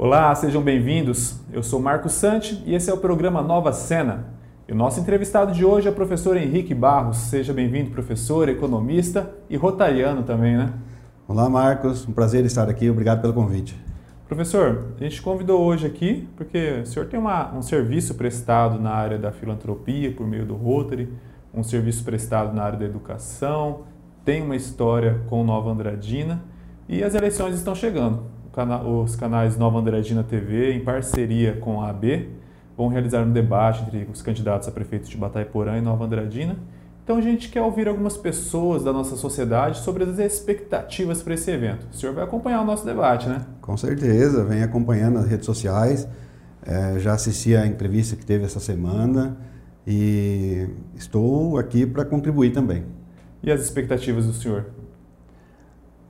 Olá, sejam bem-vindos. Eu sou Marco Sante e esse é o programa Nova Cena. E o nosso entrevistado de hoje é o professor Henrique Barros. Seja bem-vindo, professor, economista e rotariano também, né? Olá, Marcos. Um prazer estar aqui. Obrigado pelo convite. Professor, a gente convidou hoje aqui porque o senhor tem uma, um serviço prestado na área da filantropia por meio do Rotary, um serviço prestado na área da educação, tem uma história com Nova Andradina e as eleições estão chegando os canais Nova Andradina TV, em parceria com a AB, vão realizar um debate entre os candidatos a prefeitos de Bataiporã e Nova Andradina. Então a gente quer ouvir algumas pessoas da nossa sociedade sobre as expectativas para esse evento. O senhor vai acompanhar o nosso debate, né? Com certeza, vem acompanhando nas redes sociais. É, já assisti a entrevista que teve essa semana e estou aqui para contribuir também. E as expectativas do senhor?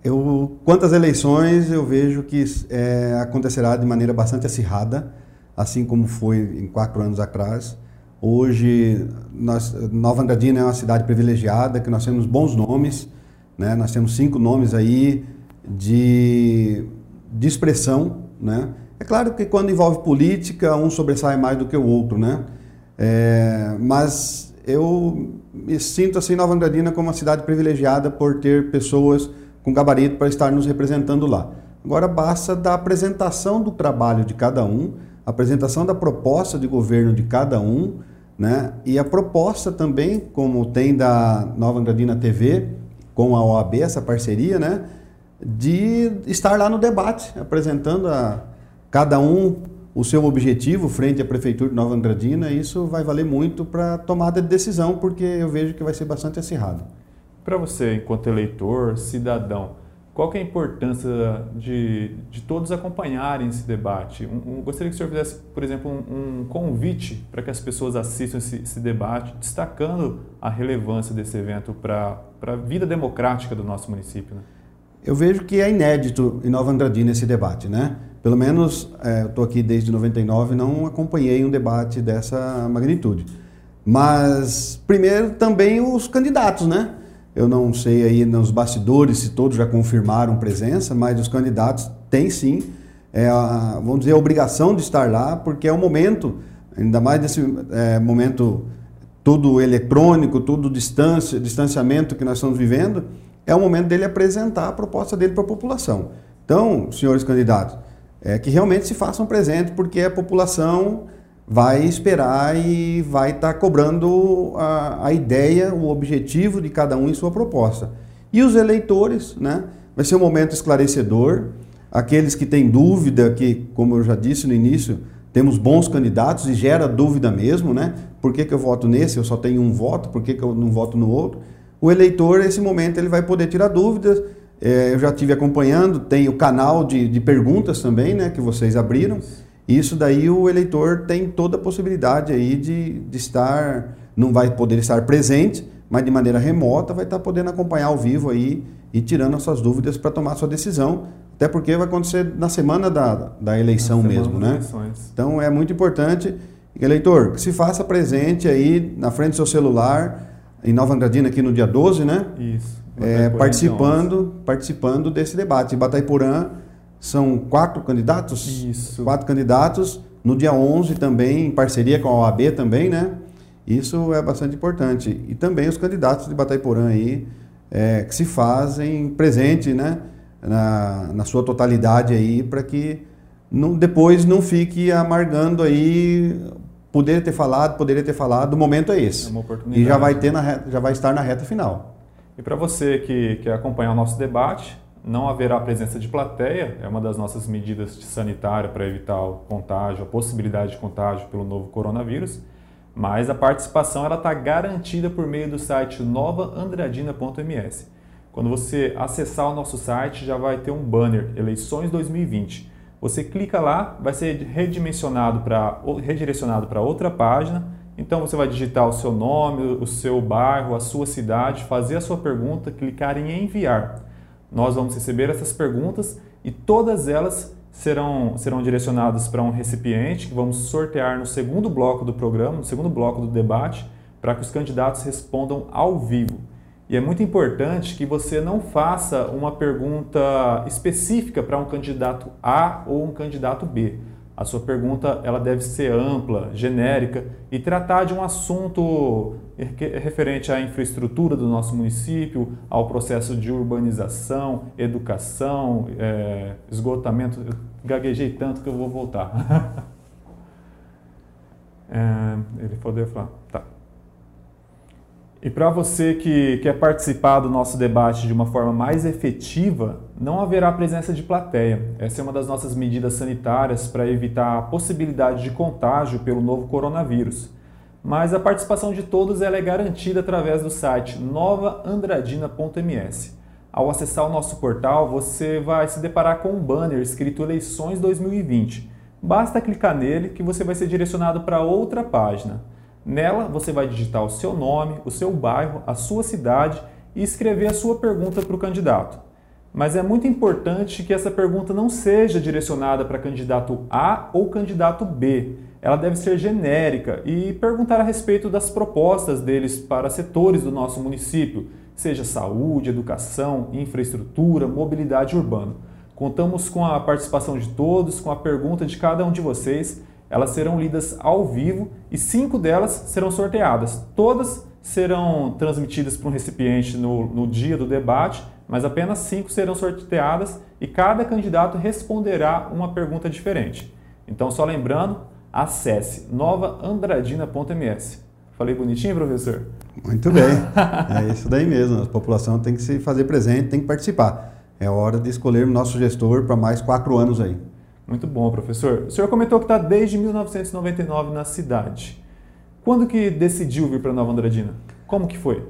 Eu, quanto às eleições, eu vejo que é, acontecerá de maneira bastante acirrada, assim como foi em quatro anos atrás. Hoje, nós, Nova Andradina é uma cidade privilegiada, que nós temos bons nomes, né? nós temos cinco nomes aí de, de expressão. Né? É claro que quando envolve política, um sobressai mais do que o outro, né? É, mas eu me sinto assim Nova Andradina como uma cidade privilegiada por ter pessoas com gabarito para estar nos representando lá. Agora basta da apresentação do trabalho de cada um, apresentação da proposta de governo de cada um, né? E a proposta também, como tem da Nova Andradina TV com a OAB essa parceria, né? De estar lá no debate, apresentando a cada um o seu objetivo frente à prefeitura de Nova Andradina. Isso vai valer muito para tomada de decisão, porque eu vejo que vai ser bastante acirrado. Para você, enquanto eleitor, cidadão, qual é a importância de, de todos acompanharem esse debate? Um, um, gostaria que o senhor fizesse, por exemplo, um, um convite para que as pessoas assistam esse, esse, debate, destacando a relevância desse evento para a vida democrática do nosso município. Né? Eu vejo que é inédito em Nova Andradina esse debate, né? Pelo menos, é, eu estou aqui desde 99 não acompanhei um debate dessa magnitude. Mas, primeiro, também os candidatos, né? Eu não sei aí nos bastidores se todos já confirmaram presença, mas os candidatos têm sim, é a, vamos dizer, a obrigação de estar lá, porque é o momento, ainda mais nesse é, momento tudo eletrônico, tudo distância, distanciamento que nós estamos vivendo, é o momento dele apresentar a proposta dele para a população. Então, senhores candidatos, é que realmente se façam presentes, porque a população vai esperar e vai estar tá cobrando a, a, ideia, o objetivo de cada um em sua proposta. E os eleitores, né? Vai ser um momento esclarecedor. Aqueles que têm dúvida, que, como eu já disse no início, temos bons candidatos e gera dúvida mesmo, né? Por que, que eu voto nesse? Eu só tenho um voto, por que, que eu não voto no outro? O eleitor, nesse momento, ele vai poder tirar dúvidas. É, eu já estive acompanhando, tem o canal de, de perguntas também, né? Que vocês abriram. Isso daí o eleitor tem toda a possibilidade aí de, de estar, não vai poder estar presente, mas de maneira remota vai estar podendo acompanhar ao vivo aí e tirando as suas dúvidas para tomar sua decisão. Até porque vai acontecer na semana da, da eleição mesmo, né? Eleições. Então é muito importante, eleitor, que se faça presente aí na frente do seu celular, em Nova Andradina aqui no dia 12, né? Isso. É, participando, participando desse debate. Em Bataiporã, são quatro candidatos? Isso. Quatro candidatos. No dia 11 também, em parceria com a OAB também, né? Isso é bastante importante. E também os candidatos de Bataiporã aí, é, que se fazem presente, né? Na, na sua totalidade aí, para que não, depois não fique amargando aí poderia ter falado, poderia ter falado, o momento é esse. É uma oportunidade. E já vai, ter na reta, já vai estar na reta final. E para você que quer acompanhar o nosso debate, não haverá presença de plateia, é uma das nossas medidas sanitárias para evitar o contágio, a possibilidade de contágio pelo novo coronavírus, mas a participação está garantida por meio do site novaandradina.ms. Quando você acessar o nosso site, já vai ter um banner Eleições 2020. Você clica lá, vai ser redimensionado para redirecionado para outra página. Então você vai digitar o seu nome, o seu bairro, a sua cidade, fazer a sua pergunta, clicar em enviar. Nós vamos receber essas perguntas e todas elas serão, serão direcionadas para um recipiente que vamos sortear no segundo bloco do programa, no segundo bloco do debate, para que os candidatos respondam ao vivo. E é muito importante que você não faça uma pergunta específica para um candidato A ou um candidato B. A sua pergunta ela deve ser ampla, genérica e tratar de um assunto referente à infraestrutura do nosso município, ao processo de urbanização, educação, é, esgotamento. Eu gaguejei tanto que eu vou voltar. é, ele poder falar. Tá. E para você que quer participar do nosso debate de uma forma mais efetiva, não haverá presença de plateia. Essa é uma das nossas medidas sanitárias para evitar a possibilidade de contágio pelo novo coronavírus. Mas a participação de todos é garantida através do site novaandradina.ms. Ao acessar o nosso portal, você vai se deparar com um banner escrito Eleições 2020. Basta clicar nele que você vai ser direcionado para outra página. Nela, você vai digitar o seu nome, o seu bairro, a sua cidade e escrever a sua pergunta para o candidato. Mas é muito importante que essa pergunta não seja direcionada para candidato A ou candidato B. Ela deve ser genérica e perguntar a respeito das propostas deles para setores do nosso município, seja saúde, educação, infraestrutura, mobilidade urbana. Contamos com a participação de todos, com a pergunta de cada um de vocês elas serão lidas ao vivo e cinco delas serão sorteadas. Todas serão transmitidas para um recipiente no, no dia do debate, mas apenas cinco serão sorteadas e cada candidato responderá uma pergunta diferente. Então, só lembrando, acesse novaandradina.ms. Falei bonitinho, professor? Muito bem. é isso daí mesmo. A população tem que se fazer presente, tem que participar. É hora de escolher nosso gestor para mais quatro anos aí. Muito bom, professor. O senhor comentou que está desde 1999 na cidade. Quando que decidiu vir para Nova Andradina? Como que foi?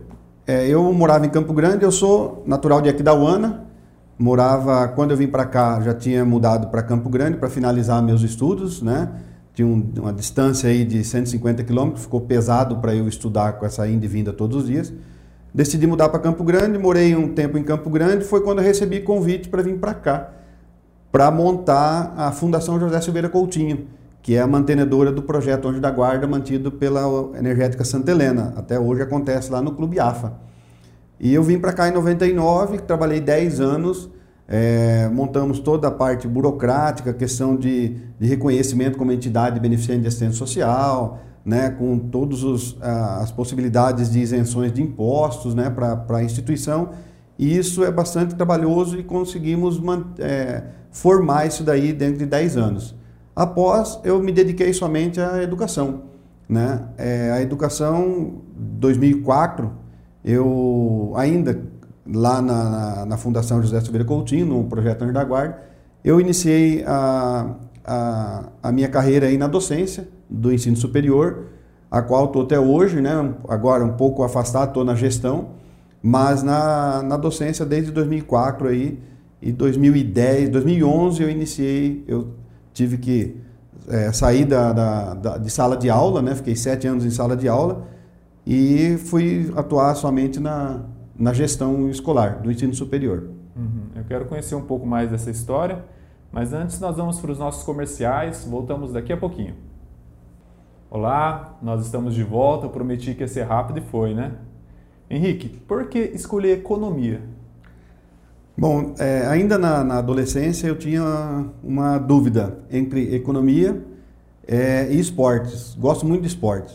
É, eu morava em Campo Grande, eu sou natural de Aquidauana. Morava, quando eu vim para cá, já tinha mudado para Campo Grande para finalizar meus estudos, né? Tinha um, uma distância aí de 150 quilômetros, ficou pesado para eu estudar com essa ida e vinda todos os dias. Decidi mudar para Campo Grande, morei um tempo em Campo Grande, foi quando eu recebi convite para vir para cá para montar a Fundação José Silveira Coutinho, que é a mantenedora do projeto Anjo da Guarda, mantido pela Energética Santa Helena. Até hoje acontece lá no Clube AFA. E eu vim para cá em 99, trabalhei 10 anos, é, montamos toda a parte burocrática, questão de, de reconhecimento como entidade beneficente de assistência social, né, com todas as possibilidades de isenções de impostos né, para a instituição. E isso é bastante trabalhoso e conseguimos é, formar isso daí dentro de 10 anos. Após, eu me dediquei somente à educação. Né? É, a educação, 2004, eu ainda lá na, na, na, Fundação José Silveira Coutinho, no projeto Anjo da Guarda, eu iniciei a, a, a, minha carreira aí na docência do ensino superior, a qual estou até hoje, né? agora um pouco afastado, estou na gestão, mas na, na docência desde 2004 aí, e 2010, 2011 eu iniciei, eu tive que é, sair da, da, da, de sala de aula, né? Fiquei sete anos em sala de aula e fui atuar somente na, na gestão escolar do ensino superior. Uhum. Eu quero conhecer um pouco mais dessa história, mas antes nós vamos para os nossos comerciais. Voltamos daqui a pouquinho. Olá, nós estamos de volta. Eu prometi que ia ser rápido e foi, né? Henrique, por que escolher economia? Bom, é, ainda na, na, adolescência eu tinha uma dúvida entre economia é, e esportes. Gosto muito de esportes.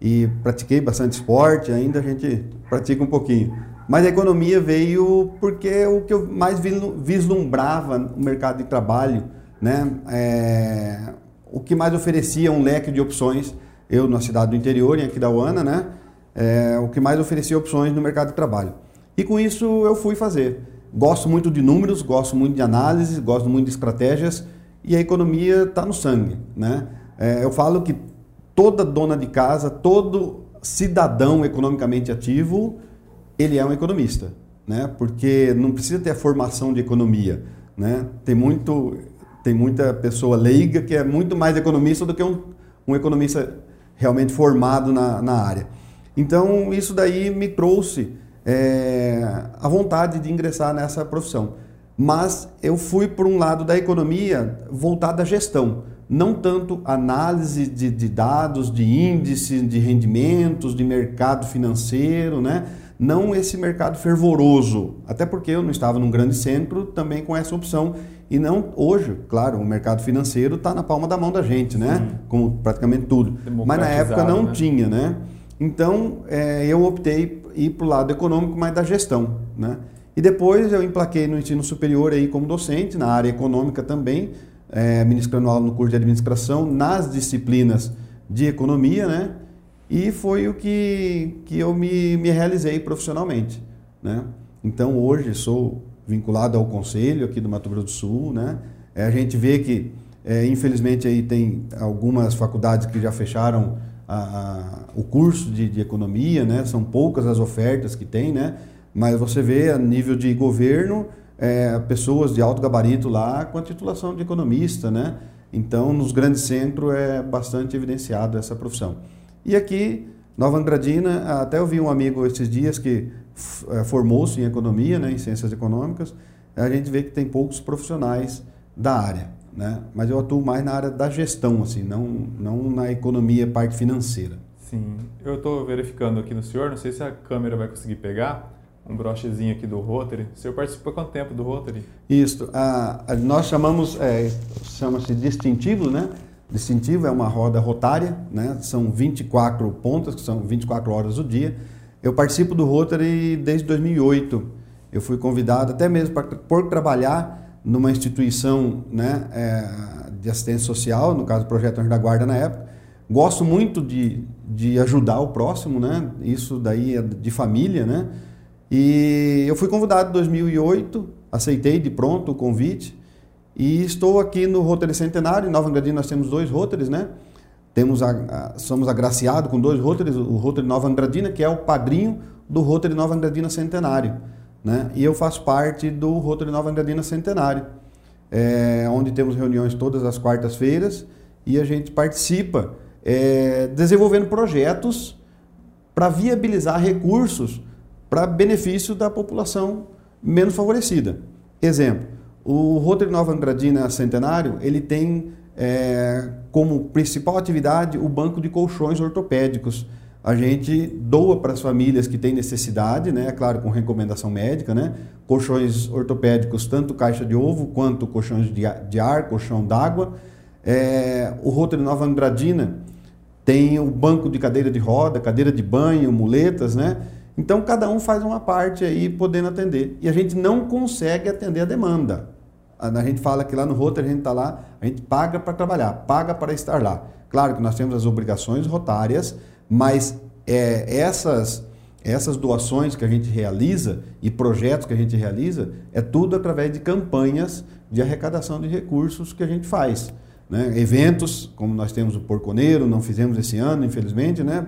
E pratiquei bastante esporte, ainda a gente pratica um pouquinho. Mas a economia veio porque é o que eu mais vislumbrava no mercado de trabalho, né? É, o que mais oferecia um leque de opções, eu na cidade do interior, em Aquidauana, né? É, o que mais oferecia opções no mercado de trabalho. E com isso eu fui fazer. Gosto muito de números, gosto muito de análise, gosto muito de estratégias e a economia está no sangue. Né? É, eu falo que toda dona de casa, todo cidadão economicamente ativo, ele é um economista, né? porque não precisa ter a formação de economia. Né? Tem, muito, tem muita pessoa leiga que é muito mais economista do que um, um economista realmente formado na, na área. Então, isso daí me trouxe é, a vontade de ingressar nessa profissão. Mas eu fui por um lado da economia voltada à gestão, não tanto análise de, de dados, de índices, de rendimentos, de mercado financeiro, né? não esse mercado fervoroso, até porque eu não estava num grande centro também com essa opção. E não hoje, claro, o mercado financeiro está na palma da mão da gente, né? Sim. Como praticamente tudo. Mas na época não né? tinha, né? Então é, eu optei ir para o lado econômico, mas da gestão, né? E depois eu emplaquei no ensino superior aí como docente, na área econômica também, é, ministrando aula no curso de administração, nas disciplinas de economia, né? E foi o que, que eu me, me realizei profissionalmente, né? Então hoje sou vinculado ao conselho aqui do Mato Grosso do Sul, né? É, a gente vê que, é, infelizmente, aí tem algumas faculdades que já fecharam a, a, o curso de, de economia, né? São poucas as ofertas que tem, né? Mas você vê a nível de governo, é, pessoas de alto gabarito lá com a titulação de economista, né? Então, nos grandes centros é bastante evidenciado essa profissão. E aqui, Nova Andradina, até eu vi um amigo esses dias que é, formou-se em economia, né, em ciências econômicas, a gente vê que tem poucos profissionais da área, né? Mas eu atuo mais na área da gestão, assim, não, não na economia, parte financeira. Sim, eu estou verificando aqui no senhor, não sei se a câmera vai conseguir pegar, um brochezinho aqui do Rotary. O senhor participou quanto tempo do Rotary? Isso. A, a, nós chamamos, é, chama-se distintivo, né? Distintivo é uma roda rotária, né? São 24 pontas, que são 24 horas do dia. Eu participo do Rotary desde 2008. Eu fui convidado até mesmo para, por trabalhar numa instituição né, é, de assistência social, no caso do Projeto Anjo da Guarda na época. Gosto muito de, de ajudar o próximo, né? Isso daí é de família, né? E eu fui convidado em 2008, aceitei de pronto o convite e estou aqui no Rotary Centenário. Em Nova Andradina nós temos dois Rotaries, né? Temos a, a, somos agraciados com dois Rotaries, o Rotary Nova Andradina, que é o padrinho do Rotary Nova Andradina Centenário. Né? E eu faço parte do Rotary Nova Andradina Centenário, é, onde temos reuniões todas as quartas-feiras e a gente participa é, desenvolvendo projetos para viabilizar recursos para benefício da população menos favorecida. Exemplo, o Rotary Nova Andradina Centenário, ele tem é, como principal atividade o banco de colchões ortopédicos. A gente doa para as famílias que têm necessidade, né? claro, com recomendação médica, né? colchões ortopédicos, tanto caixa de ovo quanto colchões de ar, colchão d'água. É, o Rotary Nova Andradina tem o banco de cadeira de roda, cadeira de banho, muletas, né? Então, cada um faz uma parte aí podendo atender. E a gente não consegue atender a demanda. A gente fala que lá no Rotary a gente está lá, a gente paga para trabalhar, paga para estar lá. Claro que nós temos as obrigações rotárias, mas é, essas, essas doações que a gente realiza e projetos que a gente realiza, é tudo através de campanhas de arrecadação de recursos que a gente faz. Né? Eventos, como nós temos o Porconeiro, não fizemos esse ano, infelizmente, né?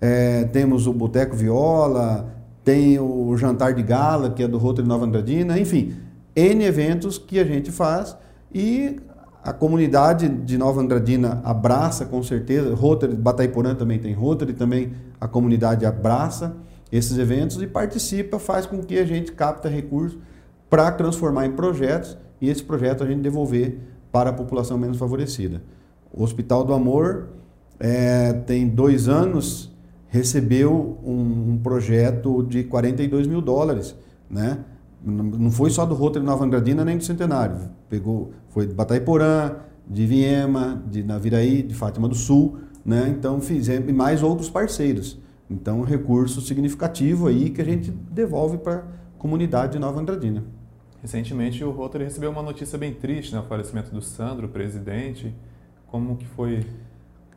É, temos o Boteco Viola, tem o Jantar de Gala, que é do Rotary Nova Andradina, enfim, N eventos que a gente faz e a comunidade de Nova Andradina abraça com certeza, Rotary, Bataiporã também tem Rotary, também a comunidade abraça esses eventos e participa, faz com que a gente capta recursos para transformar em projetos e esse projeto a gente devolver para a população menos favorecida. O Hospital do Amor é, tem dois anos recebeu um, um, projeto de 42 mil dólares, né? Não foi só do Rotary Nova Andradina nem do Centenário. Pegou, foi de Bataiporã, de Viema, de Naviraí, de Fátima do Sul, né? Então fizemos e mais outros parceiros. Então recurso significativo aí que a gente devolve para a comunidade de Nova Andradina. Recentemente o Rotary recebeu uma notícia bem triste, né? O falecimento do Sandro, presidente. Como que foi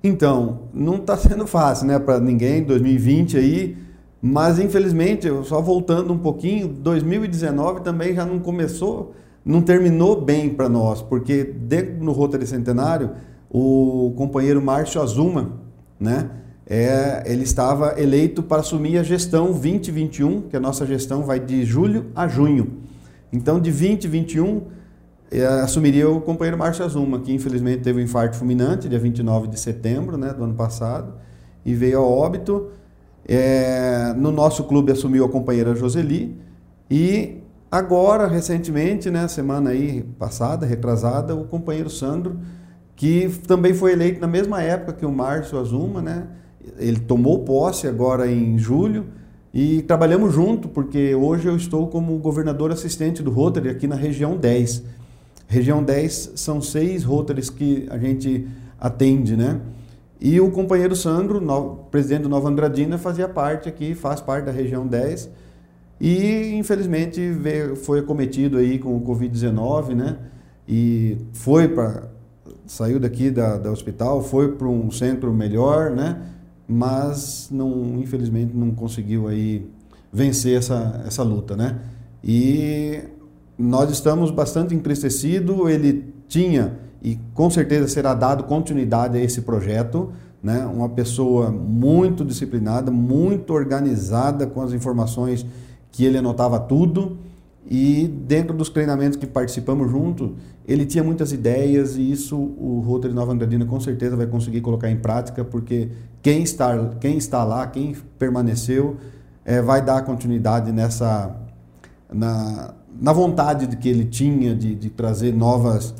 então, não está sendo fácil, né, para ninguém, 2020 aí, mas infelizmente, só voltando um pouquinho, 2019 também já não começou, não terminou bem para nós, porque dentro no Rotary Centenário, o companheiro Márcio Azuma, né, é, ele estava eleito para assumir a gestão 2021, que a nossa gestão vai de julho a junho. Então, de 2021 eh, assumiria o companheiro Márcio Azuma, que infelizmente teve um infarto fulminante, dia 29 de setembro né, do ano passado, e veio a óbito. É, no nosso clube assumiu a companheira Joseli, e agora, recentemente, né, semana aí passada, retrasada, o companheiro Sandro, que também foi eleito na mesma época que o Márcio Azuma, né? Ele tomou posse agora em julho, E trabalhamos junto, porque hoje eu estou como governador assistente do Rotary aqui na região 10. Região 10 são seis Rotaries que a gente atende, né? E o companheiro Sandro, no, presidente do Nova Andradina, fazia parte aqui, faz parte da região 10. E infelizmente veio, foi acometido aí com o Covid-19, né? E foi para saiu daqui da, da hospital, foi para um centro melhor, né? Mas não, infelizmente não conseguiu aí vencer essa, essa luta, né? E nós estamos bastante entristecidos. Ele tinha e com certeza será dado continuidade a esse projeto, né? Uma pessoa muito disciplinada, muito organizada com as informações que ele anotava tudo e dentro dos treinamentos que participamos junto, ele tinha muitas ideias e isso o Rotary Nova Andradina com certeza vai conseguir colocar em prática, porque quem está, quem está lá, quem permaneceu, é, vai dar continuidade nessa na, na vontade de que ele tinha de, de trazer novas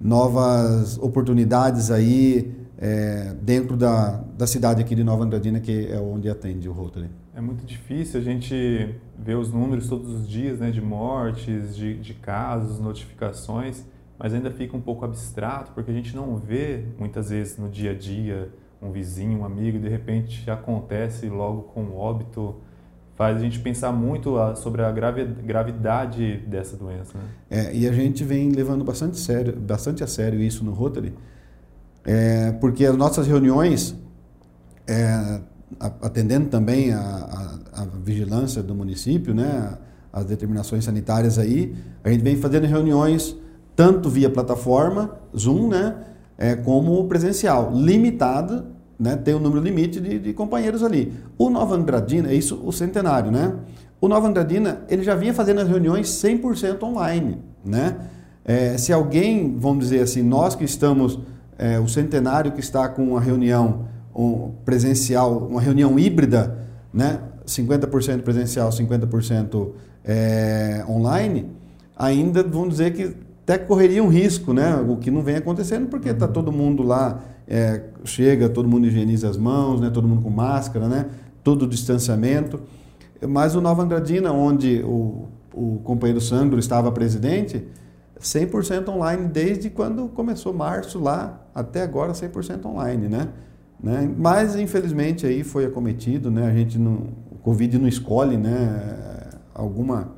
novas oportunidades aí é, dentro da, da cidade aqui de Nova Andradina, que é onde atende o Rotary. É muito difícil a gente ver os números todos os dias, né, de mortes, de, de casos, notificações, mas ainda fica um pouco abstrato, porque a gente não vê muitas vezes no dia a dia um vizinho, um amigo, de repente acontece logo com óbito, faz a gente pensar muito sobre a gravidade dessa doença. Né? É, e a gente vem levando bastante, sério, bastante a sério isso no Rotary, é, porque as nossas reuniões é, atendendo também a, a, a, vigilância do município, né, as determinações sanitárias aí, a gente vem fazendo reuniões tanto via plataforma, Zoom, né, é, como presencial, limitado, né, tem um número limite de, de companheiros ali. O Nova Andradina, é isso o centenário, né? O Nova Andradina, ele já vinha fazendo as reuniões 100% online, né? É, se alguém, vamos dizer assim, nós que estamos, é, o centenário que está com a reunião um presencial, uma reunião híbrida, né? 50% presencial, 50% é, online, ainda vamos dizer que até correria um risco, né? O que não vem acontecendo porque está todo mundo lá, é, chega, todo mundo higieniza as mãos, né? Todo mundo com máscara, né? Todo o distanciamento. Mas o Nova Andradina, onde o, o companheiro Sandro estava presidente, 100% online desde quando começou março lá até agora 100% online, né? Né? Mas, infelizmente, aí foi acometido, né? A gente não, o Covid não escolhe, né? Alguma,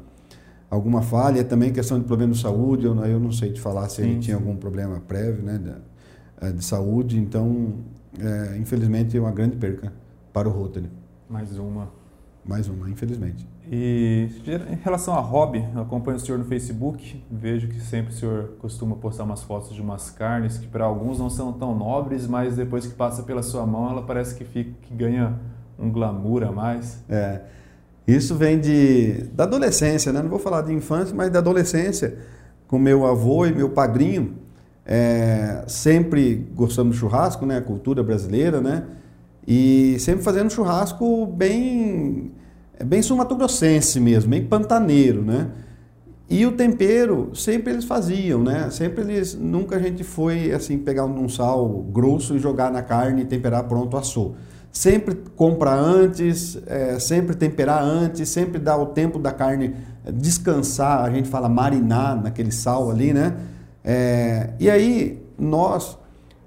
alguma falha, também questão de problema de saúde, eu, eu não sei te falar se sim, ele tinha algum problema prévio, né? De, eh, de saúde, então, é, infelizmente, é uma grande perca para o Rotary. Mais uma. Mais uma, infelizmente. E em relação a hobby, eu acompanho o senhor no Facebook, vejo que sempre o senhor costuma postar umas fotos de umas carnes que para alguns não são tão nobres, mas depois que passa pela sua mão, ela parece que, fica, que ganha um glamour a mais. É. Isso vem de, da adolescência, né? Não vou falar de infância, mas da adolescência. Com meu avô e meu padrinho, é, sempre gostamos de churrasco, né? A cultura brasileira, né? E sempre fazendo churrasco bem é bem sumatogrossense mesmo, bem pantaneiro, né? E o tempero sempre eles faziam, né? Sempre eles, nunca a gente foi assim pegar um sal grosso e jogar na carne e temperar pronto assou. Sempre compra antes, é, sempre temperar antes, sempre dar o tempo da carne descansar, a gente fala marinar naquele sal ali, né? É, e aí nós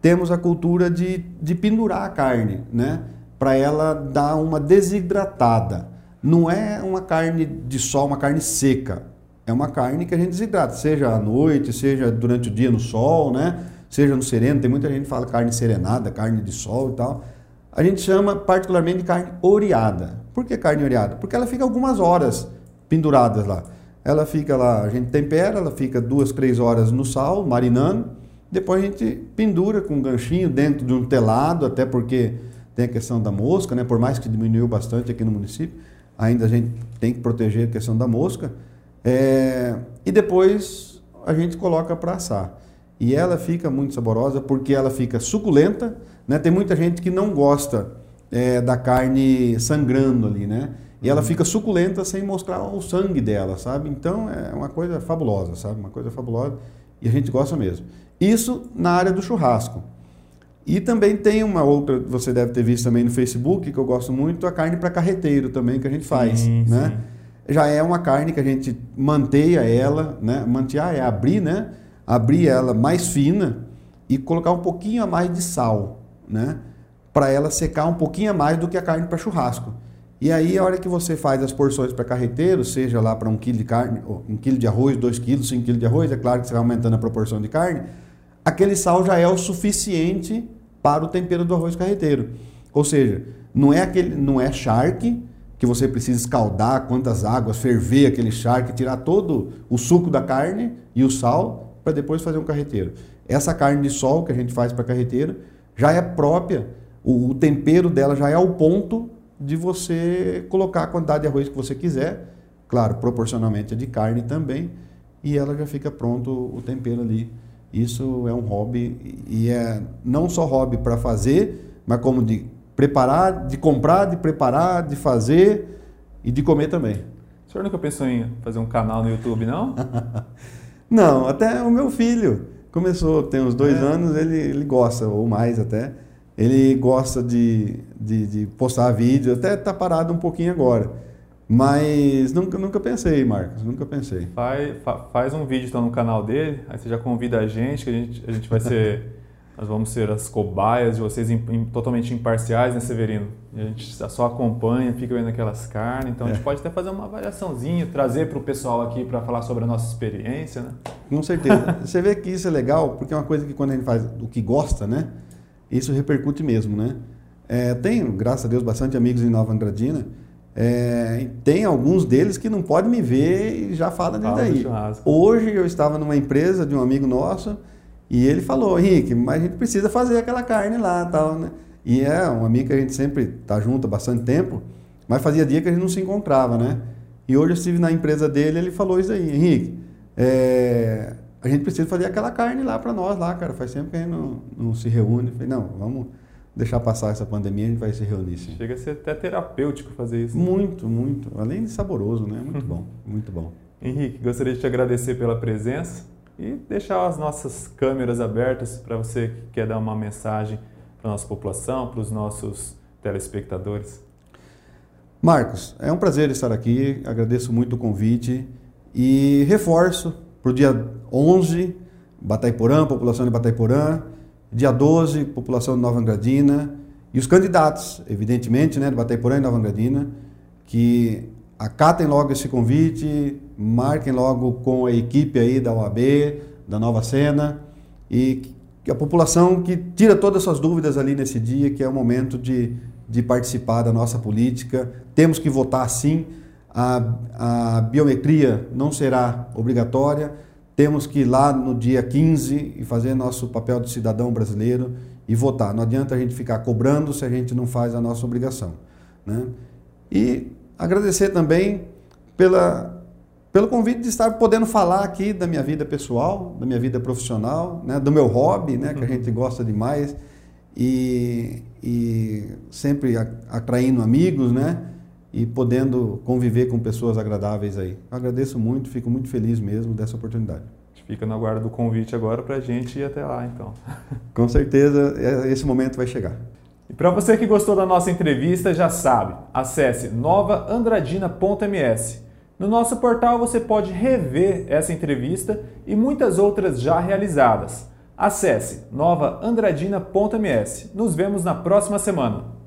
temos a cultura de, de pendurar a carne, né? Para ela dar uma desidratada não é uma carne de sol, uma carne seca. É uma carne que a gente desidrata, seja à noite, seja durante o dia no sol, né? Seja no sereno, tem muita gente que fala carne serenada, carne de sol e tal. A gente chama particularmente de carne oreada. Por que carne oreada? Porque ela fica algumas horas penduradas lá. Ela fica lá, a gente tempera, ela fica duas, três horas no sal, marinando. Depois a gente pendura com um ganchinho dentro de um telado, até porque tem a questão da mosca, né? Por mais que diminuiu bastante aqui no município ainda a gente tem que proteger a questão da mosca. É, e depois a gente coloca para assar. E ela fica muito saborosa porque ela fica suculenta. Né? Tem muita gente que não gosta é, da carne sangrando ali, né? E ela fica suculenta sem mostrar o sangue dela, sabe? Então é uma coisa fabulosa, sabe? Uma coisa fabulosa e a gente gosta mesmo. Isso na área do churrasco. E também tem uma outra, você deve ter visto também no Facebook, que eu gosto muito, a carne para carreteiro também que a gente faz, sim, né? Sim. Já é uma carne que a gente manteia ela, né? Mantear é abrir, né? Abrir ela mais fina e colocar um pouquinho a mais de sal, né? Para ela secar um pouquinho a mais do que a carne para churrasco. E aí, a hora que você faz as porções para carreteiro, seja lá para um quilo de carne, um quilo de arroz, dois quilos, cinco quilos de arroz, é claro que você vai aumentando a proporção de carne, aquele sal já é o suficiente para o tempero do arroz carreteiro. Ou seja, não é aquele, não é charque que você precisa escaldar quantas águas, ferver aquele charque, tirar todo o suco da carne e o sal para depois fazer um carreteiro. Essa carne de sol que a gente faz para carreteiro já é própria, o, o tempero dela já é ao ponto de você colocar a quantidade de arroz que você quiser, claro, proporcionalmente a de carne também, e ela já fica pronto o tempero ali. Isso é um hobby e é não só hobby para fazer, mas como de preparar, de comprar, de preparar, de fazer e de comer também. O senhor nunca pensou em fazer um canal no YouTube, não? não, até o meu filho começou, tem uns dois é. anos, ele, ele gosta, ou mais até. Ele gosta de, de, de postar vídeo, até está parado um pouquinho agora. Mas nunca, nunca pensei, Marcos, nunca pensei. Faz, faz um vídeo então no canal dele, aí você já convida a gente, que a gente, a gente vai ser. nós vamos ser as cobaias de vocês in, in, totalmente imparciais, né, Severino? A gente só acompanha, fica vendo aquelas carnes, então é. a gente é. pode até fazer uma avaliaçãozinha, trazer para o pessoal aqui para falar sobre a nossa experiência, né? Com certeza. você vê que isso é legal, porque é uma coisa que quando a gente faz o que gosta, né? Isso repercute mesmo, né? É, tenho, graças a Deus, bastante amigos em Nova Andradina. É, tem alguns deles que não podem me ver e já falam disso daí. Hoje eu estava numa empresa de um amigo nosso e ele falou, Henrique, mas a gente precisa fazer aquela carne lá tal, né? E é um amigo que a gente sempre está junto há bastante tempo, mas fazia dia que a gente não se encontrava, né? E hoje eu estive na empresa dele ele falou isso aí, Henrique, é, a gente precisa fazer aquela carne lá para nós lá, cara. Faz tempo que a gente não, não se reúne. Falei, não, vamos deixar passar essa pandemia, a gente vai se reunir sim. Chega a ser até terapêutico fazer isso. Né? Muito, muito. Além de saboroso, né? Muito bom, muito bom. Henrique, gostaria de te agradecer pela presença e deixar as nossas câmeras abertas para você que quer dar uma mensagem para a nossa população, para os nossos telespectadores. Marcos, é um prazer estar aqui, agradeço muito o convite e reforço para o dia 11, Bataiporã, população de Bataiporã. Dia 12, população de Nova Andradina. E os candidatos, evidentemente, né, de Bataiporã e Nova Andradina, que acatem logo esse convite, marquem logo com a equipe aí da OAB, da Nova Cena, e que a população que tira todas as suas dúvidas ali nesse dia, que é o momento de, de participar da nossa política. Temos que votar sim, a, a biometria não será obrigatória, temos que ir lá no dia 15 e fazer nosso papel de cidadão brasileiro e votar. Não adianta a gente ficar cobrando se a gente não faz a nossa obrigação. Né? E agradecer também pela, pelo convite de estar podendo falar aqui da minha vida pessoal, da minha vida profissional, né? do meu hobby, né? que a gente gosta demais, e, e sempre atraindo amigos, né? E podendo conviver com pessoas agradáveis aí. agradeço muito, fico muito feliz mesmo dessa oportunidade. Fica na guarda do convite agora para a gente ir até lá, então. Com certeza, é, esse momento vai chegar. E para você que gostou da nossa entrevista, já sabe, acesse novaandradina.ms. No nosso portal você pode rever essa entrevista e muitas outras já realizadas. Acesse novaandradina.ms. Nos vemos na próxima semana.